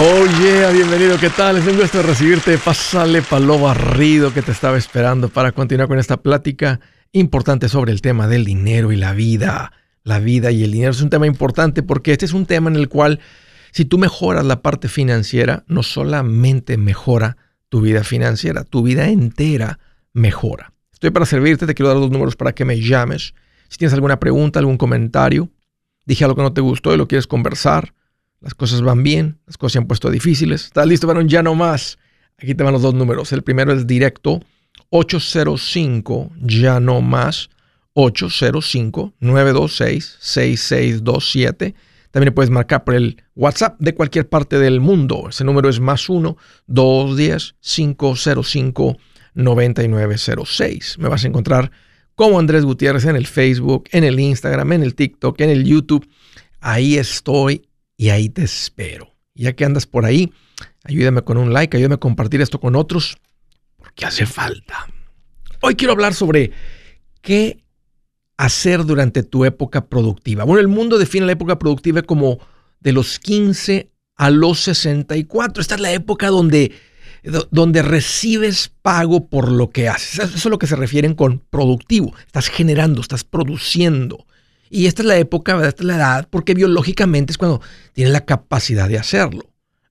Oh yeah, bienvenido, ¿qué tal? Es un gusto recibirte. Pásale palo barrido que te estaba esperando para continuar con esta plática importante sobre el tema del dinero y la vida. La vida y el dinero es un tema importante porque este es un tema en el cual si tú mejoras la parte financiera, no solamente mejora tu vida financiera, tu vida entera mejora. Estoy para servirte, te quiero dar dos números para que me llames. Si tienes alguna pregunta, algún comentario, dije algo que no te gustó y lo quieres conversar, las cosas van bien, las cosas se han puesto difíciles. ¿Estás listo para un ya no más? Aquí te van los dos números. El primero es directo 805 ya no más 805 926 6627. También puedes marcar por el WhatsApp de cualquier parte del mundo. Ese número es más 1 210 505 9906. Me vas a encontrar como Andrés Gutiérrez en el Facebook, en el Instagram, en el TikTok, en el YouTube. Ahí estoy y ahí te espero. Ya que andas por ahí, ayúdame con un like, ayúdame a compartir esto con otros, porque hace falta. Hoy quiero hablar sobre qué hacer durante tu época productiva. Bueno, el mundo define la época productiva como de los 15 a los 64. Esta es la época donde, donde recibes pago por lo que haces. Eso es lo que se refieren con productivo. Estás generando, estás produciendo. Y esta es la época, esta es la edad, porque biológicamente es cuando tienes la capacidad de hacerlo.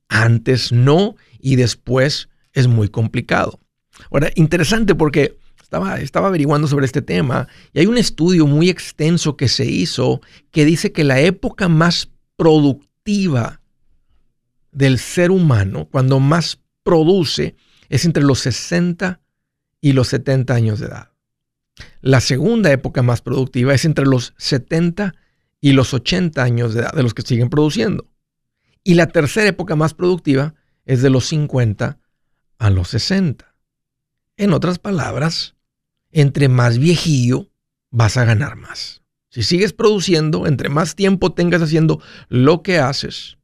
Antes no y después es muy complicado. Ahora, interesante porque estaba averiguando sobre este tema y hay un estudio muy extenso que se hizo que dice que la época más productiva del ser humano, cuando más produce, es entre los 60 y los 70 años de edad. La segunda época más productiva es entre los 70 y los 80 años de edad, de los que siguen produciendo. Y la tercera época más productiva es de los 50 a los 60. En otras palabras, entre más viejillo vas a ganar más. Si sigues produciendo, entre más tiempo tengas haciendo lo que haces,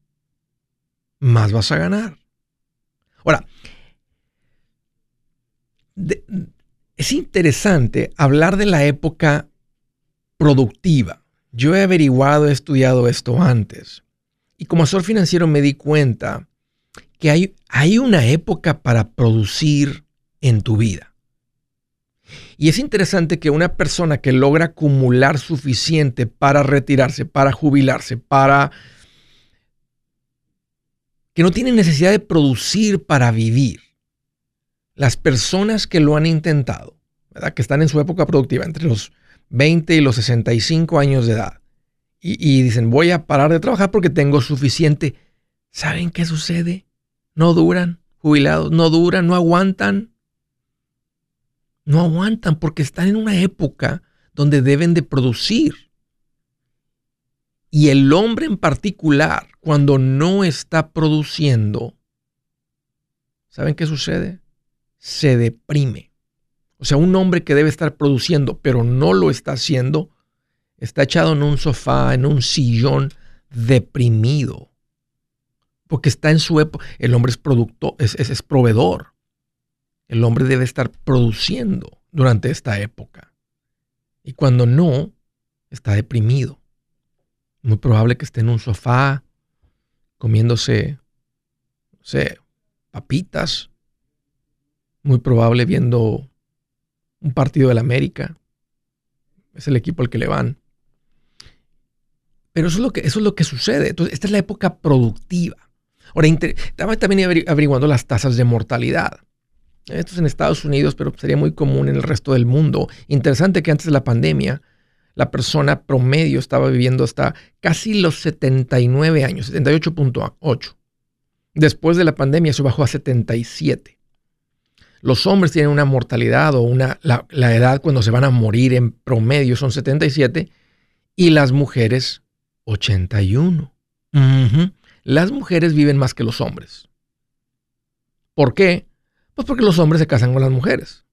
más vas a ganar. Ahora, es interesante hablar de la época productiva. Yo he averiguado, he estudiado esto antes. Y como asesor financiero me di cuenta que hay, hay una época para producir en tu vida. Y es interesante que una persona que logra acumular suficiente para retirarse, para jubilarse, para... que no tiene necesidad de producir para vivir, las personas que lo han intentado, ¿verdad? que están en su época productiva, entre los 20 y los 65 años de edad, y, dicen, voy a parar de trabajar porque tengo suficiente, ¿saben qué sucede? No duran, jubilados, no duran, no aguantan. No aguantan porque están en una época donde deben de producir. Y el hombre en particular, cuando no está produciendo, ¿saben qué sucede? Se deprime. O sea, un hombre que debe estar produciendo, pero no lo está haciendo, está echado en un sofá, en un sillón, deprimido. Porque está en su época. El hombre es producto, es, es, proveedor. El hombre debe estar produciendo durante esta época. Y cuando no, está deprimido. Muy probable que esté en un sofá comiéndose, no sé, papitas, muy probable viendo un partido del América. Es el equipo al que le van. Pero eso es lo que, eso es lo que sucede. Entonces, esta es la época productiva. Ahora, estaba también averiguando las tasas de mortalidad. Esto es en Estados Unidos, pero sería muy común en el resto del mundo. Interesante que antes de la pandemia, la persona promedio estaba viviendo hasta casi los 79 años, 78.8. Después de la pandemia, eso bajó a 77. Los hombres tienen una mortalidad o una, la, edad cuando se van a morir en promedio son 77 y las mujeres 81. Las mujeres viven más que los hombres. ¿Por qué? Pues porque los hombres se casan con las mujeres.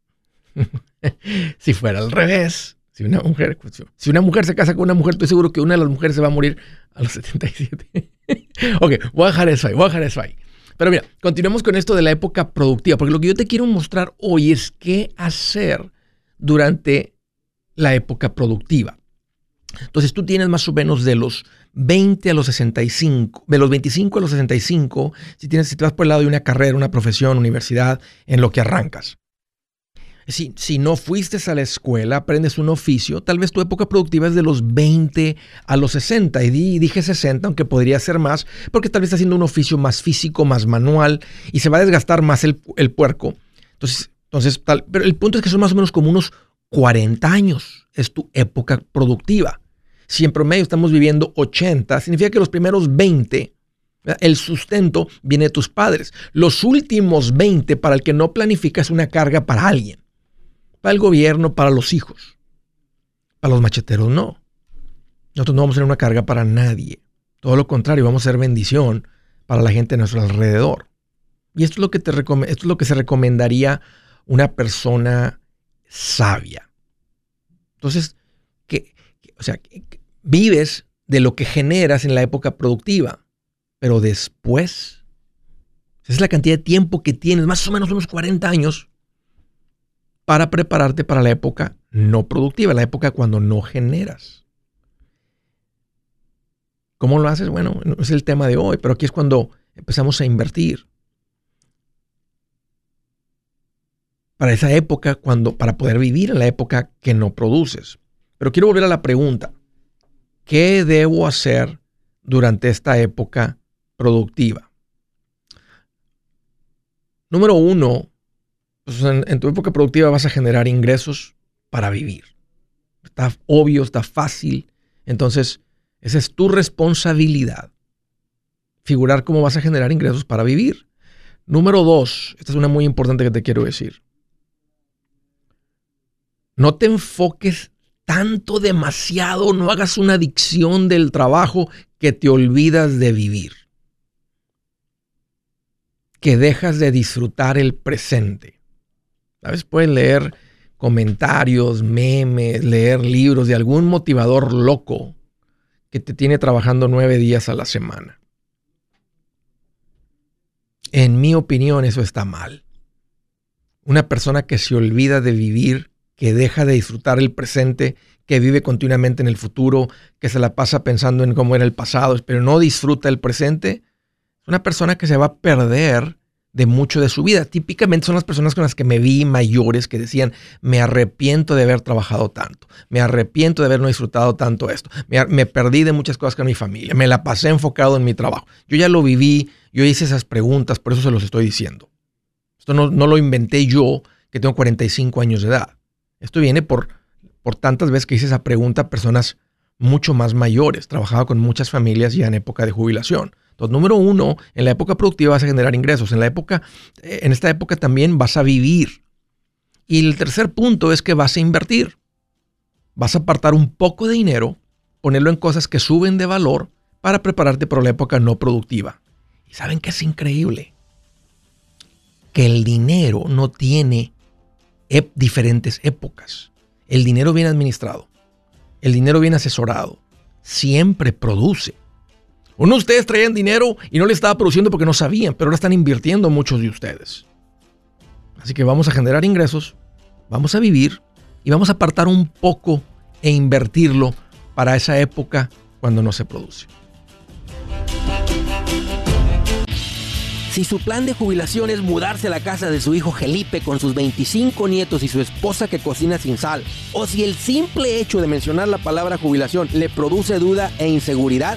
si fuera al revés, si una mujer, si una mujer se casa con una mujer, estoy seguro que una de las mujeres se va a morir a los 77. ok, voy a dejar eso ahí, voy a dejar eso ahí. Pero mira, continuemos con esto de la época productiva, porque lo que yo te quiero mostrar hoy es qué hacer durante la época productiva. Entonces tú tienes más o menos de los 20 a los 65, de los 25 a los 65, si, tienes, si te vas por el lado de una carrera, una profesión, universidad, en lo que arrancas. Si, no fuiste a la escuela, aprendes un oficio, tal vez tu época productiva es de los 20 a los 60. Y dije 60, aunque podría ser más, porque tal vez estás haciendo un oficio más físico, más manual, y se va a desgastar más el, el puerco. Entonces, entonces tal, pero el punto es que son más o menos como unos 40 años. Es tu época productiva. Si en promedio estamos viviendo 80, significa que los primeros 20 el sustento viene de tus padres. Los últimos 20 para el que no planifica es una carga para alguien para el gobierno, para los hijos. Para los macheteros no. Nosotros no vamos a ser una carga para nadie. Todo lo contrario, vamos a ser bendición para la gente a nuestro alrededor. Y esto es lo que, te esto es lo que se recomendaría una persona sabia. Entonces, que, o sea, vives de lo que generas en la época productiva, pero después, esa es la cantidad de tiempo que tienes, más o menos unos 40 años, para prepararte para la época no productiva, la época cuando no generas. ¿Cómo lo haces? Bueno, no es el tema de hoy, pero aquí es cuando empezamos a invertir. Para esa época, cuando, para poder vivir en la época que no produces. Pero quiero volver a la pregunta. ¿Qué debo hacer durante esta época productiva? Número uno, pues, en, tu época productiva vas a generar ingresos para vivir. Está obvio, está fácil. Entonces, esa es tu responsabilidad. Figurar cómo vas a generar ingresos para vivir. Número dos, esta es una muy importante que te quiero decir. No te enfoques tanto, demasiado, no hagas una adicción del trabajo que te olvidas de vivir. Que dejas de disfrutar el presente. ¿Sabes? Puedes leer comentarios, memes, leer libros de algún motivador loco que te tiene trabajando nueve días a la semana. En mi opinión, eso está mal. Una persona que se olvida de vivir, que deja de disfrutar el presente, que vive continuamente en el futuro, que se la pasa pensando en cómo era el pasado, pero no disfruta el presente, es una persona que se va a perder de mucho de su vida. Típicamente son las personas con las que me vi mayores que decían, me arrepiento de haber trabajado tanto, me arrepiento de haber no disfrutado tanto esto, me, perdí de muchas cosas con mi familia, me la pasé enfocado en mi trabajo. Yo ya lo viví, yo hice esas preguntas, por eso se los estoy diciendo. Esto no, no lo inventé yo, que tengo 45 años de edad. Esto viene por, por tantas veces que hice esa pregunta a personas mucho más mayores. Trabajaba con muchas familias ya en época de jubilación. Entonces, número uno, en la época productiva vas a generar ingresos. En la época, eh, en esta época también vas a vivir. Y el tercer punto es que vas a invertir. Vas a apartar un poco de dinero, ponerlo en cosas que suben de valor para prepararte para la época no productiva. Y saben que es increíble que el dinero no tiene diferentes épocas. El dinero bien administrado, el dinero bien asesorado, siempre produce. Uno de ustedes traían dinero y no le estaba produciendo porque no sabían, pero ahora están invirtiendo muchos de ustedes. Así que vamos a generar ingresos, vamos a vivir y vamos a apartar un poco e invertirlo para esa época cuando no se produce. Si su plan de jubilación es mudarse a la casa de su hijo Felipe con sus 25 nietos y su esposa que cocina sin sal, o si el simple hecho de mencionar la palabra jubilación le produce duda e inseguridad,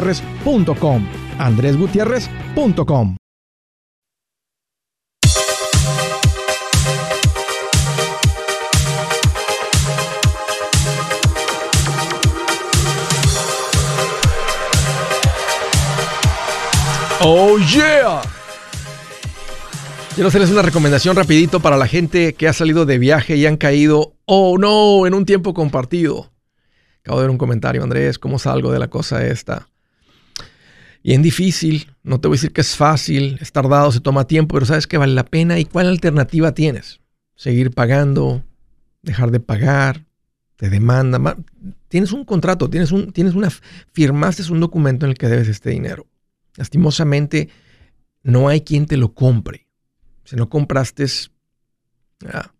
andresgutierrez.com. andresgutierrez.com. Oh yeah. Quiero hacerles una recomendación rapidito para la gente que ha salido de viaje y han caído, oh no, en un tiempo compartido. Acabo de ver un comentario, Andrés, ¿cómo salgo de la cosa esta? Es difícil, no te voy a decir que es fácil, es tardado, se toma tiempo, pero sabes que vale la pena y cuál alternativa tienes. Seguir pagando, dejar de pagar, te demanda, tienes un contrato, tienes, un, tienes una, firmaste un documento en el que debes este dinero. Lastimosamente, no hay quien te lo compre. Si no compraste ah,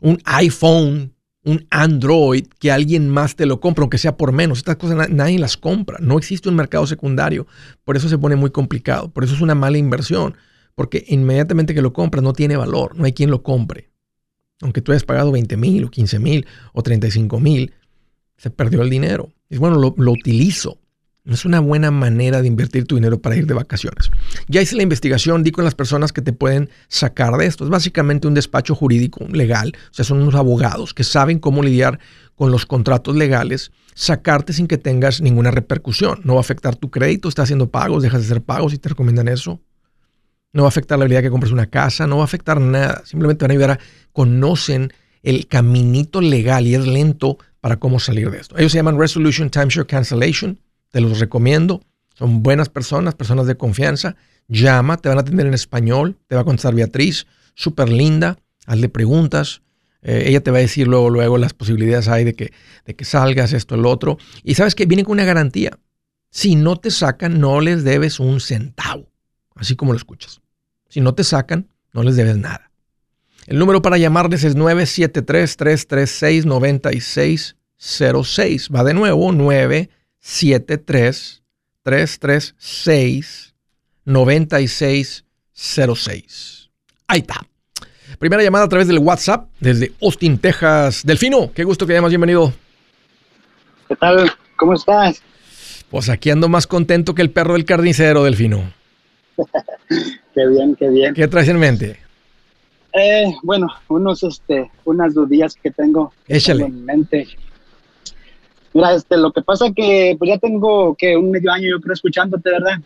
un iPhone un Android que alguien más te lo compra, aunque sea por menos. Estas cosas nadie las compra. No existe un mercado secundario. Por eso se pone muy complicado. Por eso es una mala inversión. Porque inmediatamente que lo compras no tiene valor. No hay quien lo compre. Aunque tú hayas pagado 20 mil o 15 mil o 35 mil, se perdió el dinero. Y bueno, lo, lo utilizo. No es una buena manera de invertir tu dinero para ir de vacaciones. Ya hice la investigación, di con las personas que te pueden sacar de esto. Es básicamente un despacho jurídico legal, o sea, son unos abogados que saben cómo lidiar con los contratos legales, sacarte sin que tengas ninguna repercusión. No va a afectar tu crédito, estás haciendo pagos, dejas de hacer pagos y te recomiendan eso. No va a afectar la habilidad que compres una casa, no va a afectar nada. Simplemente van a ayudar a conocen el caminito legal y es lento para cómo salir de esto. Ellos se llaman Resolution Timeshare Cancellation te los recomiendo. Son buenas personas, personas de confianza. Llama, te van a atender en español, te va a contestar Beatriz, súper linda, hazle preguntas. Eh, ella te va a decir luego, luego las posibilidades hay de que, de que salgas, esto, el otro. Y sabes que viene con una garantía. Si no te sacan, no les debes un centavo. Así como lo escuchas. Si no te sacan, no les debes nada. El número para llamarles es 973-336-9606. Va de nuevo, 9 73 336 9606. Ahí está. Primera llamada a través del WhatsApp desde Austin, Texas. Delfino, qué gusto que hayamos bienvenido. ¿Qué tal? ¿Cómo estás? Pues aquí ando más contento que el perro del carnicero, Delfino. qué bien, qué bien. ¿Qué traes en mente? Eh, bueno, unos, este, unas dudillas que tengo, Échale. en mente. Mira, este, lo que pasa que pues ya tengo que un medio año yo creo escuchándote, ¿verdad?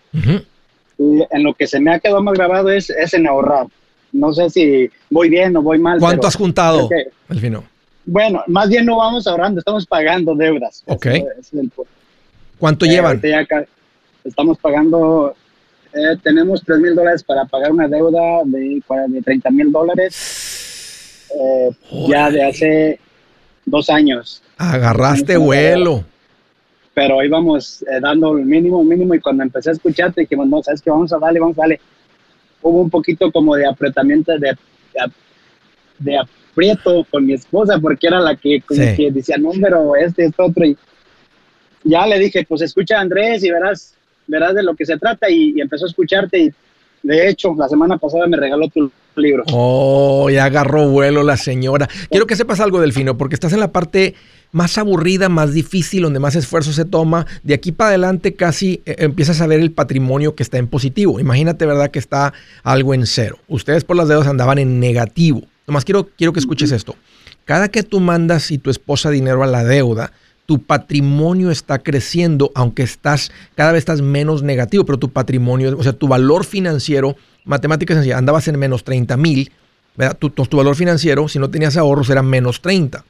y en lo que se me ha quedado más grabado es, es en ahorrar. No sé si voy bien o voy mal. ¿Cuánto has juntado, Delfino? Bueno, más bien no vamos ahorrando, estamos pagando deudas. Ok. ¿Cuánto eh, llevan? estamos pagando, eh, tenemos 3 mil dólares para pagar una deuda de, de 30 mil dólares. Eh, ya de hace dos años. Agarraste vuelo. Pero íbamos eh, dando el mínimo, mínimo, y cuando empecé a escucharte dijimos, no, sabes que vamos a darle, vamos a darle. Hubo un poquito como de apretamiento, de, de, aprieto con mi esposa, porque era la que, que decía, no, pero este, este otro. Y ya le dije, pues escucha a Andrés y verás, verás de lo que se trata. Y, y empezó a escucharte. Y de hecho, la semana pasada me regaló tu libro. Oh, ya agarró vuelo la señora. Quiero que sepas algo, Delfino, porque estás en la parte más aburrida, más difícil, donde más esfuerzo se toma. De aquí para adelante casi eh, empiezas a ver el patrimonio que está en positivo. Imagínate, ¿verdad? Que está algo en cero. Ustedes por las deudas andaban en negativo. Nomás quiero, quiero que escuches esto. Cada que tú mandas y tu esposa dinero a la deuda, tu patrimonio está creciendo, aunque estás, cada vez estás menos negativo, pero tu patrimonio, o sea, tu valor financiero, matemáticas sencilla, andabas en menos 30 mil, tu, tu, valor financiero, si no tenías ahorros, era menos 30.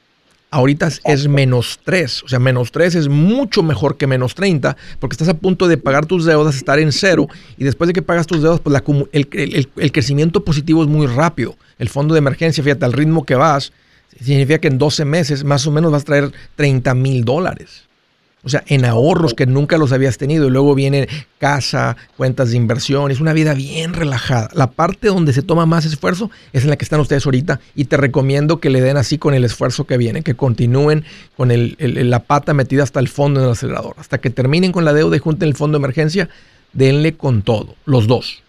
Ahorita es menos 3, o sea, menos 3 es mucho mejor que menos 30, porque estás a punto de pagar tus deudas, estar en cero, y después de que pagas tus deudas, pues el, el, crecimiento positivo es muy rápido. El fondo de emergencia, fíjate, al ritmo que vas, significa que en 12 meses más o menos vas a traer 30 mil dólares. O sea, en ahorros que nunca los habías tenido. Y luego viene casa, cuentas de inversión. Es una vida bien relajada. La parte donde se toma más esfuerzo es en la que están ustedes ahorita. Y te recomiendo que le den así con el esfuerzo que viene, que continúen con el, la pata metida hasta el fondo del acelerador. Hasta que terminen con la deuda y junten el fondo de emergencia, denle con todo, los dos.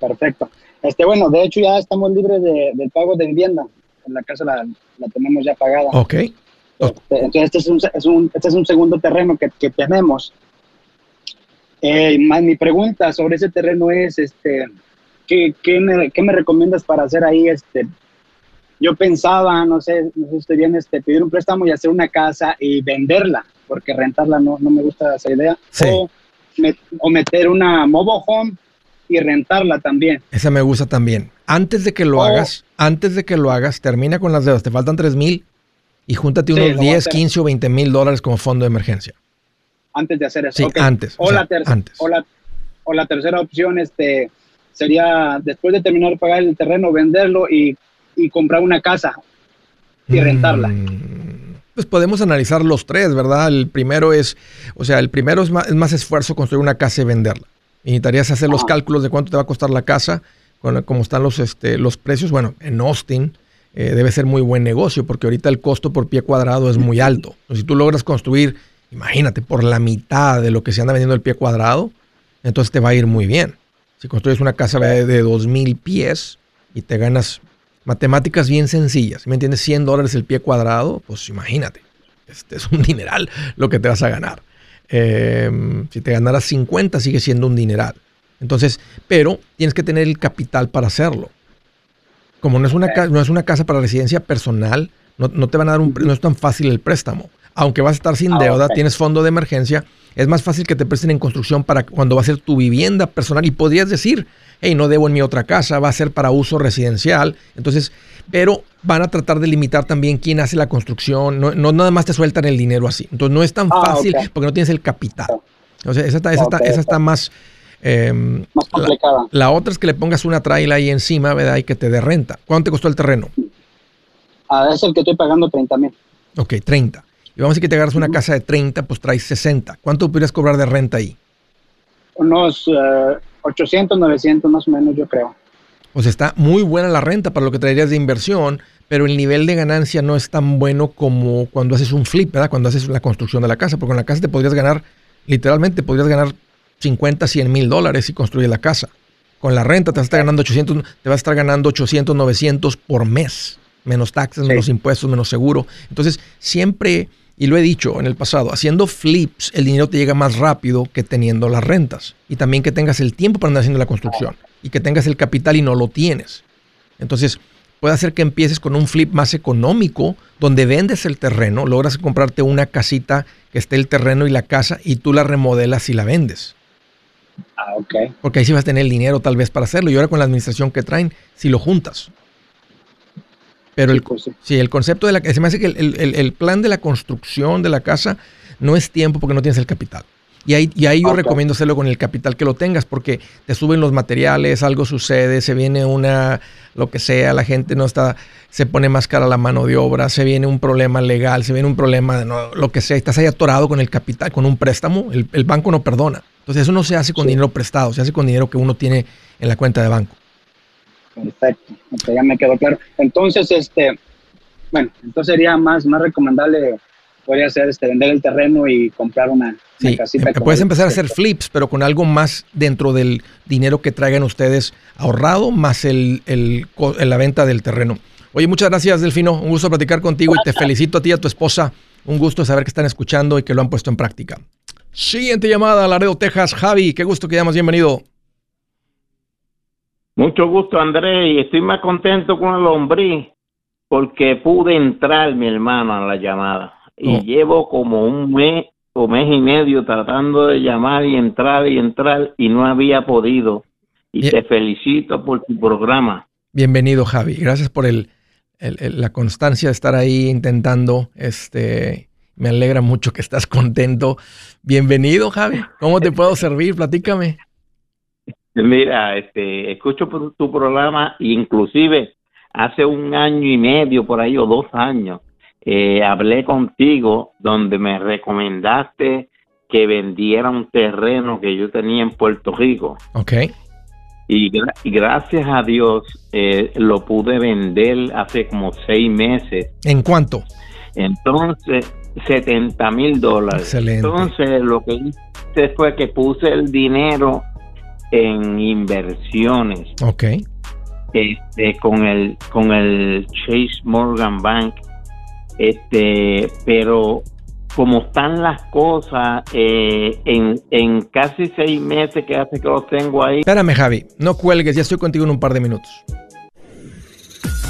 Perfecto. Este, bueno, de hecho ya estamos libres de, del pago de vivienda. En la casa la, la tenemos ya pagada. Ok. Este, entonces, este es un, es un, este es un segundo terreno que, que tenemos. Eh, mi pregunta sobre ese terreno es, este, ¿qué, qué, me, ¿qué, me, recomiendas para hacer ahí? Este, yo pensaba, no sé, no sé si estoy bien, este, pedir un préstamo y hacer una casa y venderla, porque rentarla no, no me gusta esa idea. O, o meter una mobile home y rentarla también. Esa me gusta también. Antes de que lo hagas, antes de que lo hagas, termina con las deudas. Te faltan 3 mil y júntate unos 10, 15 o 20 mil dólares como fondo de emergencia. Antes de hacer eso. Sí, antes. O, la antes. O, la, tercera opción este, sería, después de terminar de pagar el terreno, venderlo y, comprar una casa y rentarla. Mm, pues podemos analizar los tres, ¿verdad? El primero es, o sea, el primero es más, es más esfuerzo construir una casa y venderla. Y necesitarías hacer los cálculos de cuánto te va a costar la casa, con, cómo están los, este, los precios. Bueno, en Austin, eh, debe ser muy buen negocio porque ahorita el costo por pie cuadrado es muy alto. si tú logras construir, imagínate, por la mitad de lo que se anda vendiendo el pie cuadrado, entonces te va a ir muy bien. Si construyes una casa de, de 2.000 pies y te ganas matemáticas bien sencillas, ¿me entiendes? 100 dólares el pie cuadrado, pues imagínate, este es un dineral lo que te vas a ganar. Em, si te ganaras 50 sigue siendo un dineral. Entonces, pero tienes que tener el capital para hacerlo como no es una, no es una casa para residencia personal, no, te van a dar un, no es tan fácil el préstamo. Aunque vas a estar sin ah, deuda, tienes fondo de emergencia, es más fácil que te presten en construcción para cuando va a ser tu vivienda personal y podrías decir, hey, no debo en mi otra casa, va a ser para uso residencial. Entonces, pero van a tratar de limitar también quién hace la construcción, no, no nada más te sueltan el dinero así. Entonces, no es tan ah, fácil porque no tienes el capital. O sea, esa esa esa está más Em, Más complicada. La, otra es que le pongas una traila ahí encima, ¿verdad? Y que te dé renta. ¿Cuánto te costó el terreno? Ah, es el que estoy pagando 30 mil. Ok, 30. Y vamos a decir que te agarras una casa de 30, pues traes 60. ¿Cuánto podrías cobrar de renta ahí? Unos 800, eh, 900 más o menos, yo creo. Pues está muy buena la renta para lo que traerías de inversión, pero el nivel de ganancia no es tan bueno como cuando haces un flip, ¿verdad? Cuando haces la construcción de la casa, porque en la casa te podrías ganar, literalmente podrías ganar 50, 100 mil dólares y construye la casa. Con la renta te vas a estar ganando 800, te vas a estar ganando 800, 900 por mes. Menos taxes, menos impuestos, menos seguro. Entonces, siempre, y lo he dicho en el pasado, haciendo flips, el dinero te llega más rápido que teniendo las rentas. Y también que tengas el tiempo para andar haciendo la construcción. Y que tengas el capital y no lo tienes. Entonces, puede hacer que empieces con un flip más económico, donde vendes el terreno, logras comprarte una casita que esté el terreno y la casa, y tú la remodelas y la vendes. Ah, ok. Porque ahí sí vas a tener el dinero tal vez para hacerlo. Y ahora con la administración que traen, si lo juntas. Pero el, sí, el concepto de la se me hace que el, plan de la construcción de la casa no es tiempo porque no tienes el capital. Y ahí, y ahí yo recomiendo hacerlo con el capital que lo tengas, porque te suben los materiales, algo sucede, se viene una, lo que sea, la gente no está, se pone más cara la mano de obra, se viene un problema legal, se viene un problema, de lo que sea, estás ahí atorado con el capital, con un préstamo, el, el banco no perdona. Entonces eso no se hace con dinero prestado, se hace con dinero que uno tiene en la cuenta de banco. Perfecto, ya me quedó claro. Entonces, este, bueno, entonces sería más, más recomendable, podría ser este, vender el terreno y comprar una, sí, casita. Em, puedes empezar a hacer flips, pero con algo más dentro del dinero que traigan ustedes ahorrado, más el, el, la venta del terreno. Oye, muchas gracias, Delfino. Un gusto platicar contigo y te felicito a ti y a tu esposa. Un gusto saber que están escuchando y que lo han puesto en práctica. Siguiente llamada, Laredo, Texas. Javi, qué gusto que llamas, bienvenido. Mucho gusto, André, y estoy más contento con el hombre porque pude entrar, mi hermano, a la llamada. y Oh. llevo como un mes o mes y medio tratando de llamar y entrar y entrar y no había podido. Y Bien. te felicito por tu programa. Bienvenido, Javi. Gracias por el, el- el- la constancia de estar ahí intentando. Este, me alegra mucho que estás contento. Bienvenido, Javi. ¿Cómo te puedo servir? Platícame. Mira, este, escucho por tu programa, inclusive hace un año y medio por ahí o dos años, eh, hablé contigo donde me recomendaste que vendiera un terreno que yo tenía en Puerto Rico Ok. y, gra- y gracias a Dios eh, lo pude vender hace como seis meses. ¿En cuánto? Entonces, 70 mil dólares. Excelente. Entonces, lo que hice fue que puse el dinero en inversiones Ok. este, con el con el Chase Morgan Bank este pero como están las cosas eh, en, en casi seis meses que hace que los tengo ahí Espérame, Javi. No cuelgues. Ya estoy contigo en un par de minutos.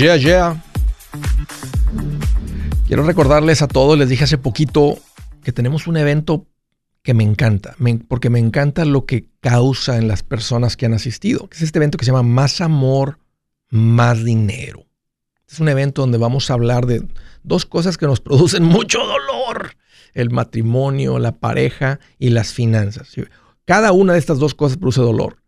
Yeah, yeah. Quiero recordarles a todos, les dije hace poquito que tenemos un evento que me encanta, porque me encanta lo que causa en las personas que han asistido, es este evento que se llama Más Amor, Más Dinero. Es un evento donde vamos a hablar de dos cosas que nos producen mucho dolor, el matrimonio, la pareja y las finanzas. Cada una de estas dos cosas produce dolor.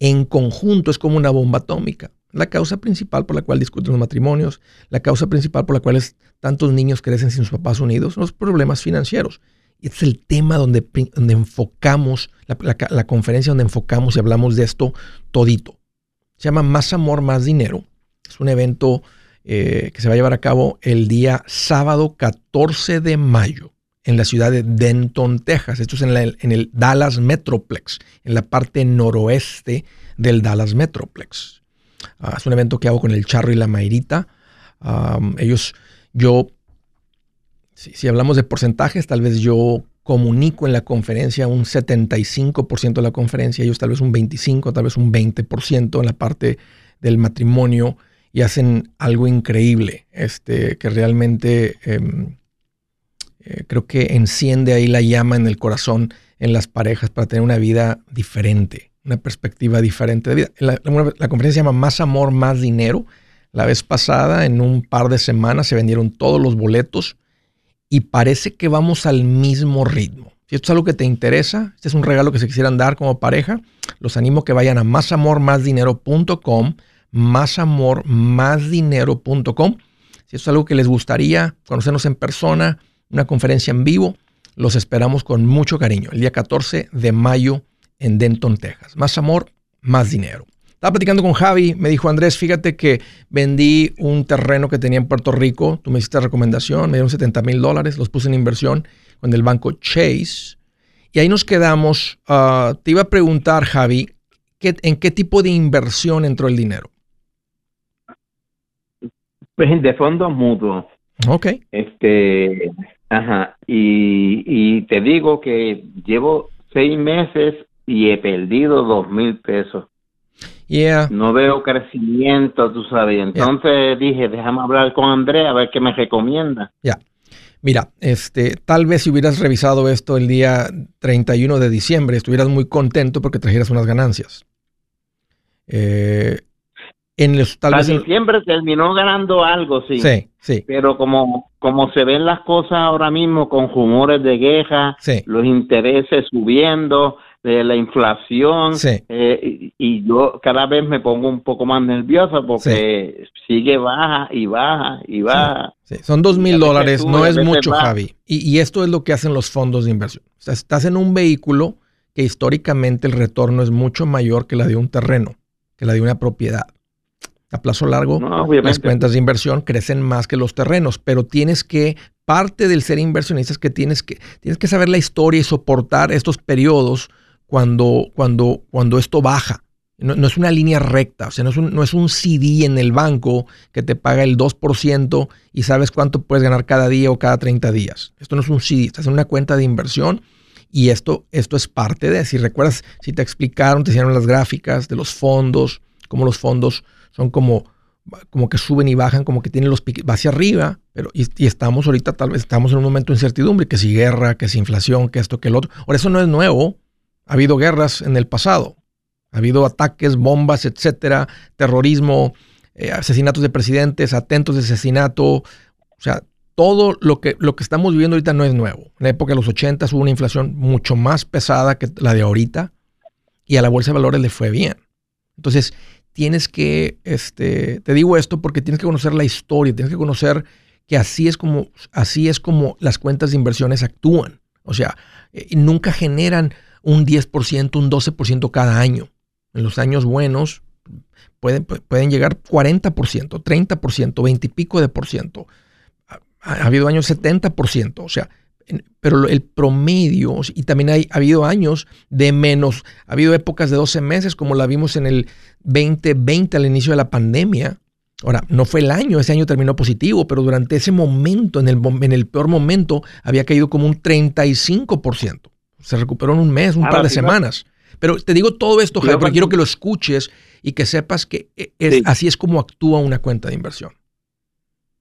En conjunto es como una bomba atómica. La causa principal por la cual discuten los matrimonios, la causa principal por la cual es- tantos niños crecen sin sus papás unidos, los problemas financieros. Y este es el tema donde, donde enfocamos, la, la- la conferencia donde enfocamos y hablamos de esto todito. Se llama Más Amor, Más Dinero. Es un evento eh, que se va a llevar a cabo el día sábado 14 de mayo en la ciudad de Denton, Texas. Esto es en, el Dallas Metroplex, en la parte noroeste del Dallas Metroplex. Ah, es un evento que hago con el Charro y la Mayrita. Ellos, yo, si, si hablamos de porcentajes, tal vez yo comunico en la conferencia un 75% de la conferencia, ellos tal vez un 25%, tal vez un 20% en la parte del matrimonio y hacen algo increíble, este, que realmente em, eh, creo que enciende ahí la llama en el corazón en las parejas para tener una vida diferente, una perspectiva diferente de vida. La, la- conferencia se llama Más Amor, Más Dinero. La vez pasada, en un par de semanas, se vendieron todos los boletos y parece que vamos al mismo ritmo. Si esto es algo que te interesa, este es un regalo que se quisieran dar como pareja, los animo a que vayan a másamormásdinero.com, másamormásdinero.com. Si es algo que les gustaría conocernos en persona, una conferencia en vivo, los esperamos con mucho cariño. El día 14 de mayo en Denton, Texas. Más amor, más dinero. Estaba platicando con Javi, me dijo Andrés, fíjate que vendí un terreno que tenía en Puerto Rico, tú me hiciste recomendación, me dieron 70 mil dólares, los puse en inversión con el banco Chase. Y ahí nos quedamos. Ah, te iba a preguntar, Javi, ¿qué- ¿en qué tipo de inversión entró el dinero? Pues de fondos mutuos Ok. este ajá y, y te digo que llevo seis meses y he perdido dos mil pesos Yeah. no veo crecimiento tú sabes entonces dije déjame hablar con Andrea a ver qué me recomienda Ya. Mira, este, tal vez si hubieras revisado esto el día 31 de diciembre, estuvieras muy contento porque trajeras unas ganancias. Eh, en los, tal vez diciembre terminó ganando algo, sí. Sí, sí. Pero como, como se ven las cosas ahora mismo con rumores de guerra, los intereses subiendo, de la inflación eh, y, yo cada vez me pongo un poco más nervioso porque sigue baja y baja y baja. Son dos mil dólares, no es mucho, Javi. Y, esto es lo que hacen los fondos de inversión. O sea, estás en un vehículo que históricamente el retorno es mucho mayor que la de un terreno, que la de una propiedad. A plazo largo, las cuentas de inversión crecen más que los terrenos, pero tienes que, parte del ser inversionista es que tienes que, tienes que saber la historia y soportar estos periodos cuando, cuando, cuando esto baja. No, es una línea recta, o sea, no es, un, no es un CD en el banco que te paga el 2% y sabes cuánto puedes ganar cada día o cada 30 días. Esto no es un CD, estás en una cuenta de inversión y esto, esto es parte de, si recuerdas, si te explicaron, te hicieron las gráficas de los fondos, cómo los fondos son como, como que suben y bajan, como que tienen los piques, va hacia arriba, pero y, estamos ahorita, tal vez estamos en un momento de incertidumbre, que si guerra, que si inflación, que esto, que el otro. Ahora, eso no es nuevo, ha habido guerras en el pasado, ha habido ataques, bombas, etcétera, terrorismo, eh, asesinatos de presidentes, atentos de asesinato. O sea, todo lo que, lo que estamos viviendo ahorita no es nuevo. En la época de los 80 hubo una inflación mucho más pesada que la de ahorita y a la bolsa de valores le fue bien. Entonces, tienes que, este, te digo esto porque tienes que conocer la historia, tienes que conocer que así es como, así es como las cuentas de inversiones actúan. O sea, eh, nunca generan un 10%, un 12% cada año. En los años buenos pueden, pueden llegar 40%, 30%, 20 y pico de por ciento. Ha, habido años 70%, o sea, pero el promedio, y también hay, ha habido años de menos, ha habido épocas de 12 meses como la vimos en el 2020 al inicio de la pandemia. Ahora, no fue el año, ese año terminó positivo, pero durante ese momento, en el, en el peor momento, había caído como un 35%. Se recuperó en un mes, un par de semanas. Pero te digo todo esto, Javier, porque quiero que lo escuches y que sepas que e, es, así es como actúa una cuenta de inversión.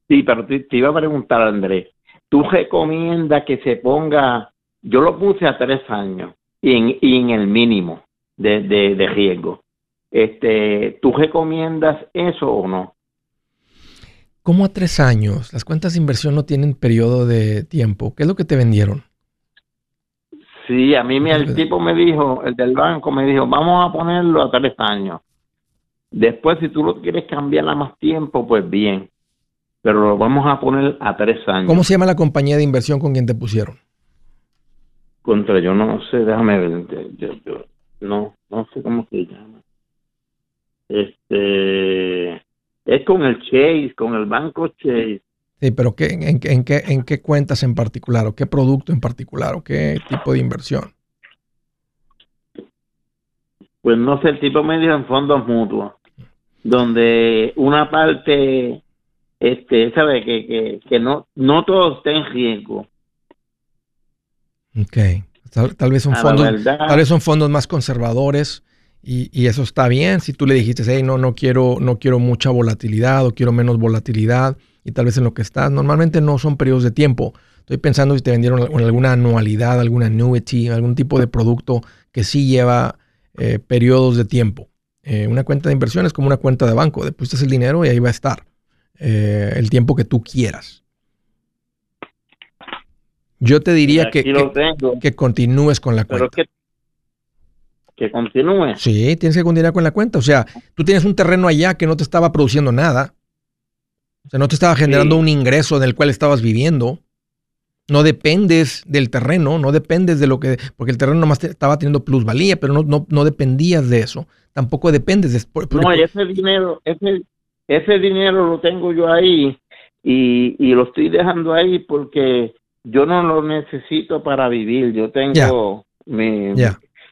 Sí, pero te, iba a preguntar, Andrés, ¿tú recomiendas que se ponga, yo lo puse a tres años y en, el mínimo de, de, riesgo? Este, ¿Tú recomiendas eso o no? ¿Cómo a tres años? Las cuentas de inversión no tienen periodo de tiempo. ¿Qué es lo que te vendieron? Sí, a mí me, el tipo me dijo, el del banco me dijo, vamos a ponerlo a tres años. Después, si tú lo quieres cambiar a más tiempo, pues bien. Pero lo vamos a poner a tres años. ¿Cómo se llama la compañía de inversión con quien te pusieron? Contra, yo no sé, déjame ver. no, no sé cómo se llama. Este, es con el Chase, con el banco Chase. Sí, pero ¿qué, en, qué, ¿en qué cuentas en particular o qué producto en particular o qué tipo de inversión? Pues no sé, el tipo medio en fondos mutuos, donde una parte, este, sabe que, que, que no, no todo está en riesgo. Ok, tal, vez son fondos, tal vez son fondos más conservadores y, y, eso está bien. Si tú le dijiste, hey, no, no quiero, no quiero mucha volatilidad o quiero menos volatilidad y tal vez en lo que estás. Normalmente no son periodos de tiempo. Estoy pensando si te vendieron alguna anualidad, alguna annuity, algún tipo de producto que sí lleva eh, periodos de tiempo. Eh, una cuenta de inversión es como una cuenta de banco. Depositas el dinero y ahí va a estar eh, el tiempo que tú quieras. Yo te diría que, que, continúes con la cuenta. Que, que continúe. Sí, tienes que continuar con la cuenta. O sea, tú tienes un terreno allá que no te estaba produciendo nada. O sea, no te estaba generando un ingreso del cual estabas viviendo. No dependes del terreno, no dependes de lo que. Porque el terreno nomás estaba teniendo plusvalía, pero no, no, no dependías de eso. Tampoco dependes de. no, ese dinero, ese, ese dinero lo tengo yo ahí y, y, lo estoy dejando ahí porque yo no lo necesito para vivir. Yo tengo mi,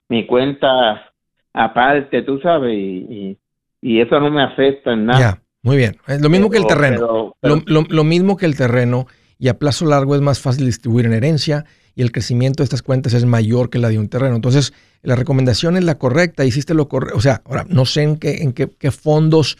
mi, cuenta aparte, tú sabes, y, y, eso no me afecta en nada. Muy bien. Es lo mismo que el terreno. lo, mismo que el terreno y a plazo largo es más fácil distribuir en herencia y el crecimiento de estas cuentas es mayor que la de un terreno. Entonces, la recomendación es la correcta, hiciste lo correcto. O sea, ahora, no sé en qué, en qué, fondos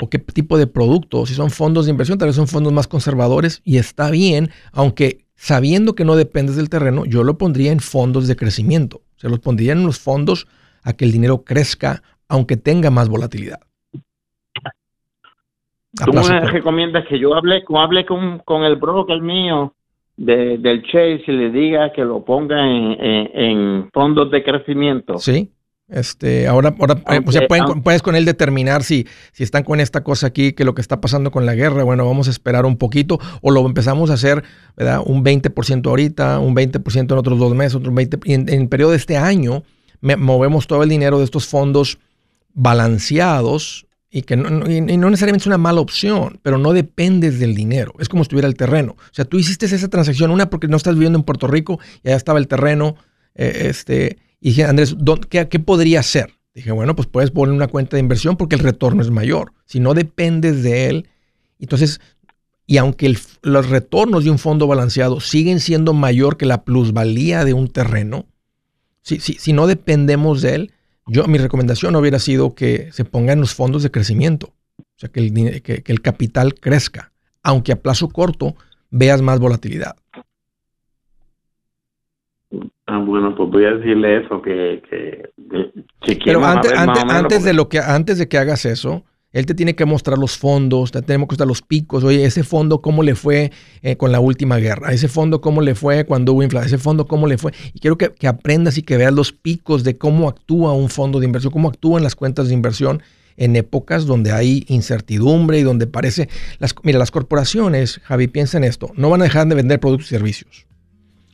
o qué tipo de productos, si son fondos de inversión, tal vez son fondos más conservadores y está bien, aunque sabiendo que no dependes del terreno, yo lo pondría en fondos de crecimiento. Se los pondría en los fondos a que el dinero crezca, aunque tenga más volatilidad. ¿Tú me recomiendas que yo hable, hable con, con el broker mío de, del Chase y le diga que lo ponga en, fondos de crecimiento? Sí. Este, ahora, ahora eh, puedes con él determinar si, si están con esta cosa aquí, que lo que está pasando con la guerra, bueno, vamos a esperar un poquito, o lo empezamos a hacer, ¿verdad? Un 20% ahorita, un 20% en otros dos meses, otro 20%. en, en el periodo de este año, movemos todo el dinero de estos fondos balanceados y que no, no, necesariamente es una mala opción, pero no dependes del dinero. Es como si estuviera el terreno. O sea, tú hiciste esa transacción, una porque no estás viviendo en Puerto Rico y allá estaba el terreno. Eh, este, y dije, Andrés, ¿qué, ¿qué, podría hacer? Dije, bueno, pues puedes poner una cuenta de inversión porque el retorno es mayor. Si no dependes de él, entonces, y aunque los retornos de un fondo balanceado siguen siendo mayor que la plusvalía de un terreno, si, si, si no dependemos de él, yo, mi recomendación hubiera sido que se pongan los fondos de crecimiento, o sea, que el, que, el capital crezca, aunque a plazo corto veas más volatilidad. Ah, bueno, pues voy a decirle eso, que, que, Pero antes, antes, de lo que, antes de que hagas eso, él te tiene que mostrar los fondos, te tenemos que mostrar los picos. Oye, ese fondo, ¿cómo le fue eh, con la última guerra? Ese fondo, ¿cómo le fue cuando hubo inflación? Ese fondo, ¿cómo le fue? Y quiero que, aprendas y que veas los picos de cómo actúa un fondo de inversión, cómo actúan las cuentas de inversión en épocas donde hay incertidumbre y donde parece... Las, mira, las corporaciones, Javi, piensa en esto, no van a dejar de vender productos y servicios.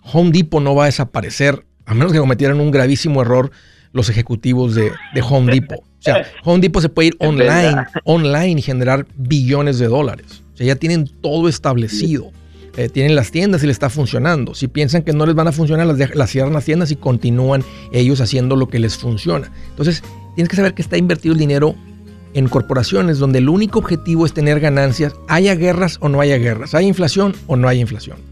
Home Depot no va a desaparecer, a menos que cometieran un gravísimo error los ejecutivos de, de Home Depot. O sea, Home Depot se puede ir online, online y generar billones de dólares. O sea, ya tienen todo establecido. Eh, tienen las tiendas y le está funcionando. Si piensan que no les van a funcionar, las, las cierran las tiendas y continúan ellos haciendo lo que les funciona. Entonces, tienes que saber que está invertido el dinero en corporaciones donde el único objetivo es tener ganancias, haya guerras o no haya guerras, haya inflación o no haya inflación.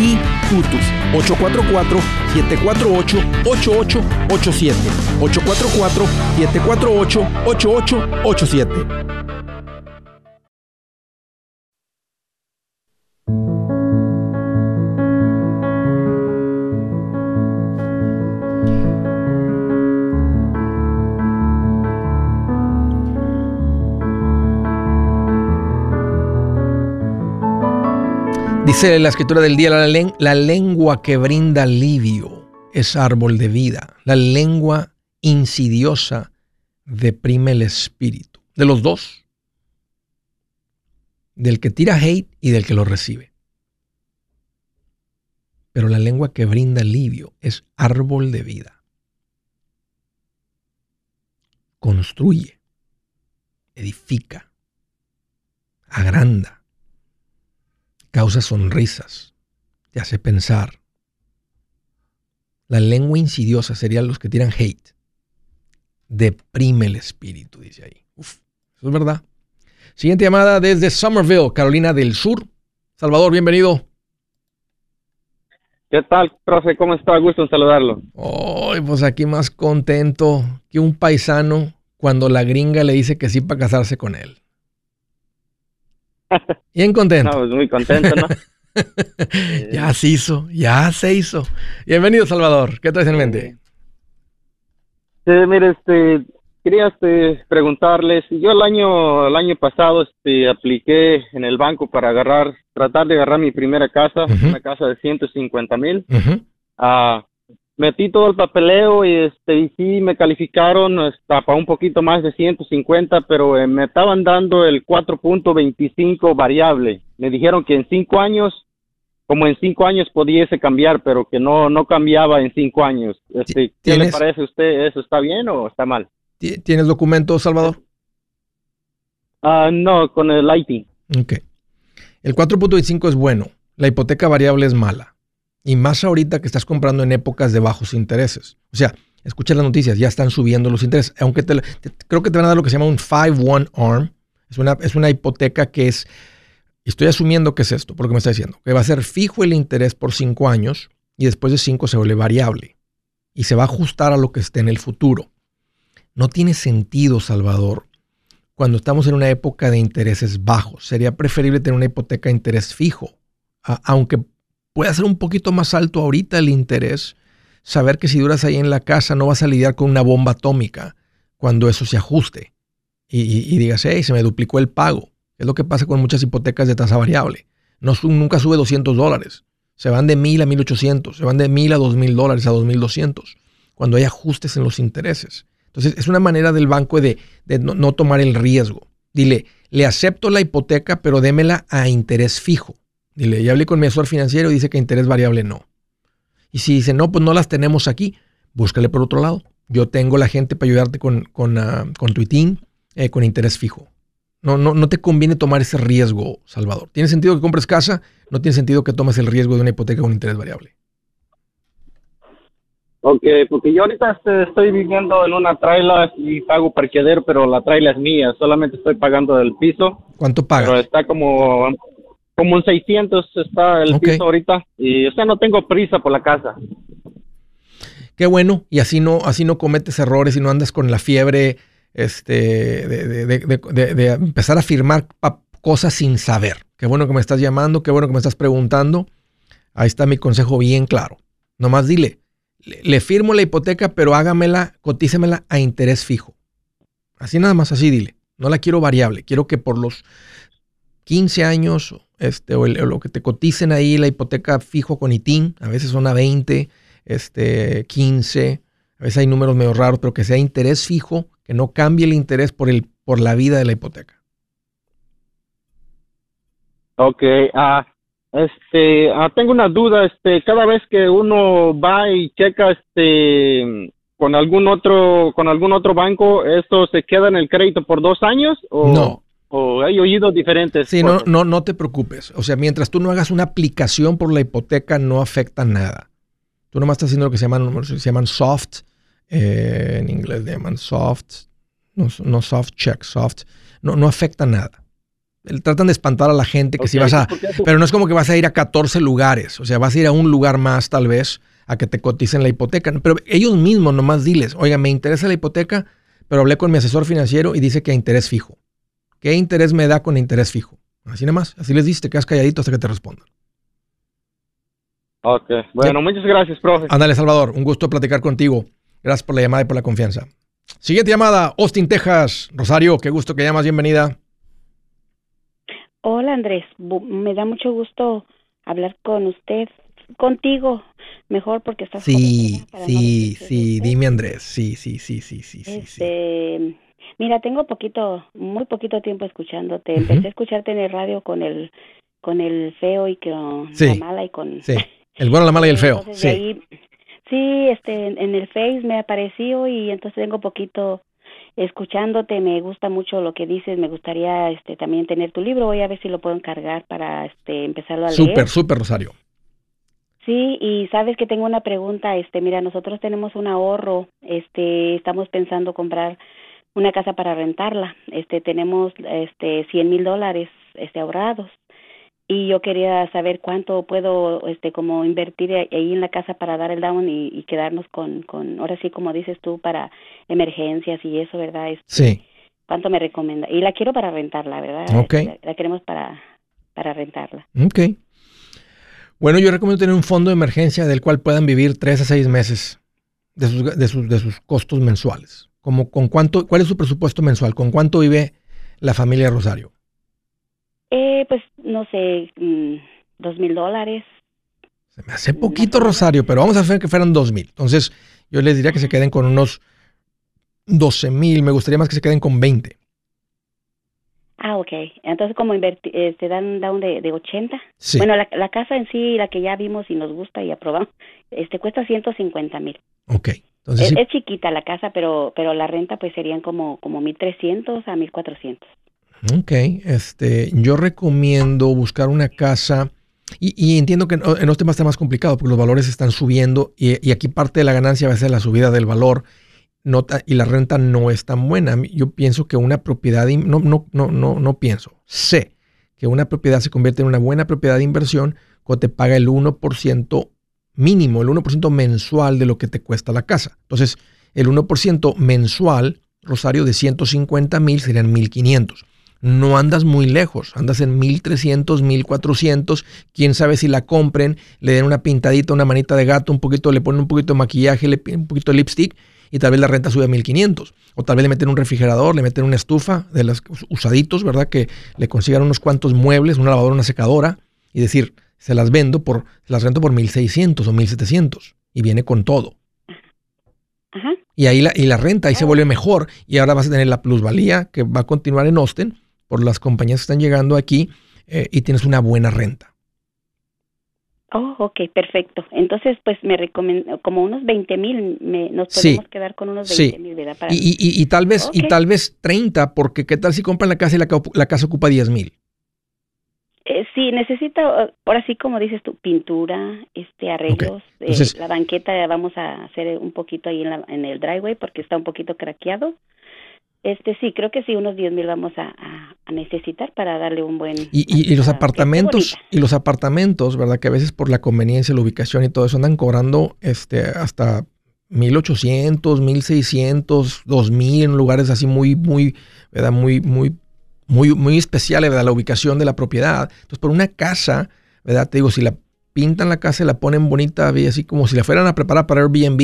sí Tutus 844-748-8887 844-748-8887 Dice la escritura del día, la, la lengua que brinda alivio es árbol de vida. La lengua insidiosa deprime el espíritu. De los dos. Del que tira hate y del que lo recibe. Pero la lengua que brinda alivio es árbol de vida. Construye, edifica, agranda causa sonrisas, te hace pensar. La lengua insidiosa serían los que tiran hate. Deprime el espíritu, dice ahí. Uf, eso es verdad. Siguiente llamada desde Somerville, Carolina del Sur. Salvador, bienvenido. ¿Qué tal, profe? ¿Cómo está? Gusto en saludarlo. Ay, pues aquí más contento que un paisano cuando la gringa le dice que sí para casarse con él. Bien contento. Pues muy contento, ¿no? ya se hizo, ya se hizo. Bienvenido, Salvador. ¿Qué traes en mente? Sí, mire, este, quería este, preguntarles, yo el año, el año pasado este, apliqué en el banco para agarrar, tratar de agarrar mi primera casa, una casa de 150 mil. Ah, metí todo el papeleo y este y sí me calificaron hasta para un poquito más de 150, pero eh, me estaban dando el 4.25 variable. Me dijeron que en cinco años, como en cinco años pudiese cambiar, pero que no no cambiaba en cinco años. Este, ¿Qué le parece a usted? ¿Eso está bien o está mal? ¿Tienes documentos, Salvador? Ah, no, con el IT. Ok. El 4.25 es bueno. La hipoteca variable es mala. Y más ahorita que estás comprando en épocas de bajos intereses. O sea, escucha las noticias, ya están subiendo los intereses. Aunque te, creo que te van a dar lo que se llama un 5-1 ARM. Es una, es una hipoteca que es, estoy asumiendo que es esto, por lo que me está diciendo, que va a ser fijo el interés por 5 años y después de 5 se vuelve variable. Y se va a ajustar a lo que esté en el futuro. No tiene sentido, Salvador, cuando estamos en una época de intereses bajos. Sería preferible tener una hipoteca de interés fijo, aunque puede ser un poquito más alto ahorita el interés, saber que si duras ahí en la casa no vas a lidiar con una bomba atómica cuando eso se ajuste y, digas, hey, se me duplicó el pago. Es lo que pasa con muchas hipotecas de tasa variable. No, nunca sube 200 dólares. Se van de 1000 a 1800, se van de 1000 a 2000 dólares a 2200 cuando hay ajustes en los intereses. Entonces, es una manera del banco de, no, tomar el riesgo. Dile, le acepto la hipoteca, pero démela a interés fijo. Dile, ya hablé con mi asesor financiero y dice que interés variable no. Y si dice, no, pues no las tenemos aquí, búscale por otro lado. Yo tengo la gente para ayudarte con, con, uh, con tu eh, con interés fijo. No, no, no te conviene tomar ese riesgo, Salvador. Tiene sentido que compres casa, no tiene sentido que tomes el riesgo de una hipoteca con interés variable. Ok, porque yo ahorita este, estoy viviendo en una traila y pago parqueadero, pero la traila es mía, solamente estoy pagando el piso. ¿Cuánto pagas? Pero está como como en 600 está el piso ahorita y o sea no tengo prisa por la casa. Qué bueno y así no así no cometes errores y no andas con la fiebre este de, empezar a firmar cosas sin saber. Qué bueno que me estás llamando qué bueno que me estás preguntando. Ahí está mi consejo bien claro. Nomás dile le, le firmo la hipoteca pero hágamela cotícemela a interés fijo. Así nada más así dile. No la quiero variable quiero que por los 15 años este, o, lo que te coticen ahí la hipoteca fijo con ITIN, a veces son a 20, este, 15, a veces hay números medio raros, pero que sea interés fijo, que no cambie el interés por, el, por la vida de la hipoteca. Ok, ah, este, ah, tengo una duda, este, cada vez que uno va y checa, este, con algún otro, con algún otro banco, ¿esto se queda en el crédito por dos años? O? No, o hay oído diferentes. Sí, no, no, no te preocupes. O sea, mientras tú no hagas una aplicación por la hipoteca, no afecta nada. Tú nomás estás haciendo lo que se llaman, se llaman soft, eh, en inglés le llaman soft, no, soft check, soft, no, no afecta nada. Tratan de espantar a la gente que si vas a... Pero no es como que vas a ir a 14 lugares, o sea, vas a ir a un lugar más tal vez a que te coticen la hipoteca. Pero ellos mismos nomás diles, oiga, me interesa la hipoteca, pero hablé con mi asesor financiero y dice que a interés fijo. ¿Qué interés me da con interés fijo? Así nada más. Así les dices, te quedas calladito hasta que te respondan. Ok. Bueno, muchas gracias, profe. Ándale, Salvador. Un gusto platicar contigo. Gracias por la llamada y por la confianza. Siguiente llamada, Austin, Texas. Rosario, qué gusto que llamas. Bienvenida. Hola, Andrés. Me da mucho gusto hablar con usted, contigo, mejor porque estás... Sí, sí, sí. Dime, Andrés. Sí, sí, sí, sí, sí, sí. Mira, tengo poquito, muy poquito tiempo escuchándote. Empecé a escucharte en el radio con el, con el feo y con la mala y con. Sí. El bueno, la mala y el feo. sí. sí, este, en el Face me apareció y entonces tengo poquito escuchándote. Me gusta mucho lo que dices. Me gustaría, este, también tener tu libro. Voy a ver si lo puedo encargar para, este, empezarlo a leer. Súper, súper, Rosario. Sí, y sabes que tengo una pregunta, este, mira, nosotros tenemos un ahorro, este, estamos pensando comprar una casa para rentarla. Este, tenemos este 100 mil dólares este, ahorrados. Y yo quería saber cuánto puedo este como invertir ahí en la casa para dar el down y, quedarnos con, con ahora sí como dices tú para emergencias y eso verdad este, sí. cuánto me recomienda y la quiero para rentarla verdad okay. la, la, queremos para para rentarla. Ok. bueno yo recomiendo tener un fondo de emergencia del cual puedan vivir tres a seis meses de sus, de sus, de sus costos mensuales como con cuánto, ¿Cuál es su presupuesto mensual? ¿Con cuánto vive la familia Rosario? Eh, pues no sé, mm, dos mil dólares. Se me hace poquito, Rosario, pero vamos a hacer que fueran dos mil. Entonces, yo les diría que se queden con unos 12 mil. Me gustaría más que se queden con 20. Ah, ok. Entonces, como invertir, eh, te dan down de, de 80. Sí. Bueno, la, la casa en sí, la que ya vimos y nos gusta y aprobamos, este cuesta 150 mil. Ok. Entonces, Es, sí, es chiquita la casa, pero pero la renta pues serían como como 1300 a 1400. Ok, este, yo recomiendo buscar una casa y, y entiendo que en en los temas está más complicado porque los valores están subiendo y, y aquí parte de la ganancia va a ser la subida del valor no ta- y la renta no es tan buena. Yo pienso que una propiedad, no, no, no, no, no pienso, sé que una propiedad se convierte en una buena propiedad de inversión cuando te paga el 1% mínimo, el 1% mensual de lo que te cuesta la casa. Entonces, el 1% mensual, Rosario, de 150 mil serían 1500 no andas muy lejos, andas en 1300, 1400, quién sabe si la compren, le den una pintadita, una manita de gato, un poquito, le ponen un poquito de maquillaje, le un poquito de lipstick y tal vez la renta sube a 1500. O tal vez le meten un refrigerador, le meten una estufa de las usaditos, ¿verdad? Que le consigan unos cuantos muebles, una lavadora, una secadora y decir, se las vendo por, se las rento por 1600 o 1700 y viene con todo. Ajá. Y ahí la, y la renta ahí se vuelve mejor y ahora vas a tener la plusvalía que va a continuar en Austin por las compañías que están llegando aquí eh, y tienes una buena renta. Oh, ok, perfecto. Entonces, pues me recomiendo como unos 20 mil, nos Sí. podemos quedar con unos Sí. 20 mil, ¿verdad? Para- Y, y- y- tal vez y tal vez 30 porque qué tal si compran la casa y la, la casa ocupa 10 mil. Eh, sí, necesita, ahora sí, como dices tú, pintura, este, arreglos. eh, Entonces- la banqueta vamos a hacer un poquito ahí en, la, en el driveway porque está un poquito craqueado. Este, sí, creo que sí, unos 10 mil vamos a, a- a necesitar para darle un buen... Y, y- y los apartamentos, y los apartamentos, ¿verdad? Que a veces por la conveniencia, la ubicación y todo eso andan cobrando este, hasta 1800, 1600, 2000 en lugares así muy, muy, ¿verdad? Muy, muy, muy, muy especiales, ¿verdad? La ubicación de la propiedad. Entonces, por una casa, ¿verdad? Te digo, si la pintan la casa y la ponen bonita, así como si la fueran a preparar para Airbnb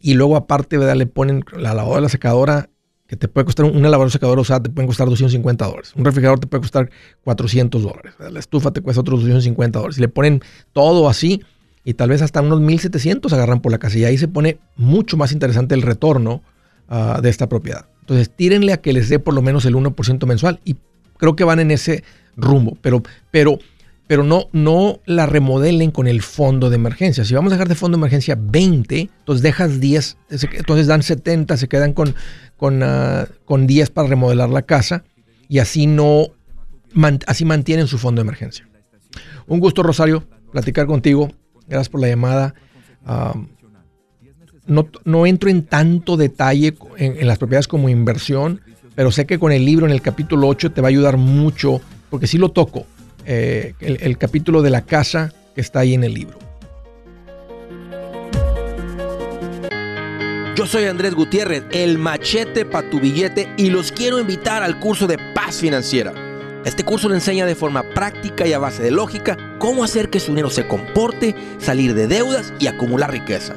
y luego aparte, ¿verdad? Le ponen la lavadora, la secadora, que te puede costar una lavadora secadora usada, te pueden costar 250 dólares. Un refrigerador te puede costar 400 dólares. La estufa te cuesta otros 250 dólares. Si le ponen todo así y tal vez hasta unos 1700 agarran por la casa y ahí se pone mucho más interesante el retorno ah, de esta propiedad. Entonces tírenle a que les dé por lo menos el 1% mensual y creo que van en ese rumbo, pero, pero, pero no, no la remodelen con el fondo de emergencia. Si vamos a dejar de fondo de emergencia 20, entonces dejas 10, entonces dan 70, se quedan con, con, ah, con 10 para remodelar la casa y así no, man- así mantienen su fondo de emergencia. Un gusto, Rosario, platicar contigo. Gracias por la llamada. Ah, no, entro en tanto detalle en, en las propiedades como inversión, pero sé que con el libro en el capítulo 8 te va a ayudar mucho, porque sí lo toco, eh, el, el capítulo de la casa que está ahí en el libro. Yo soy Andrés Gutiérrez, el machete para tu billete y los quiero invitar al curso de paz financiera. Este curso le enseña de forma práctica y a base de lógica cómo hacer que su dinero se comporte, salir de deudas y acumular riqueza.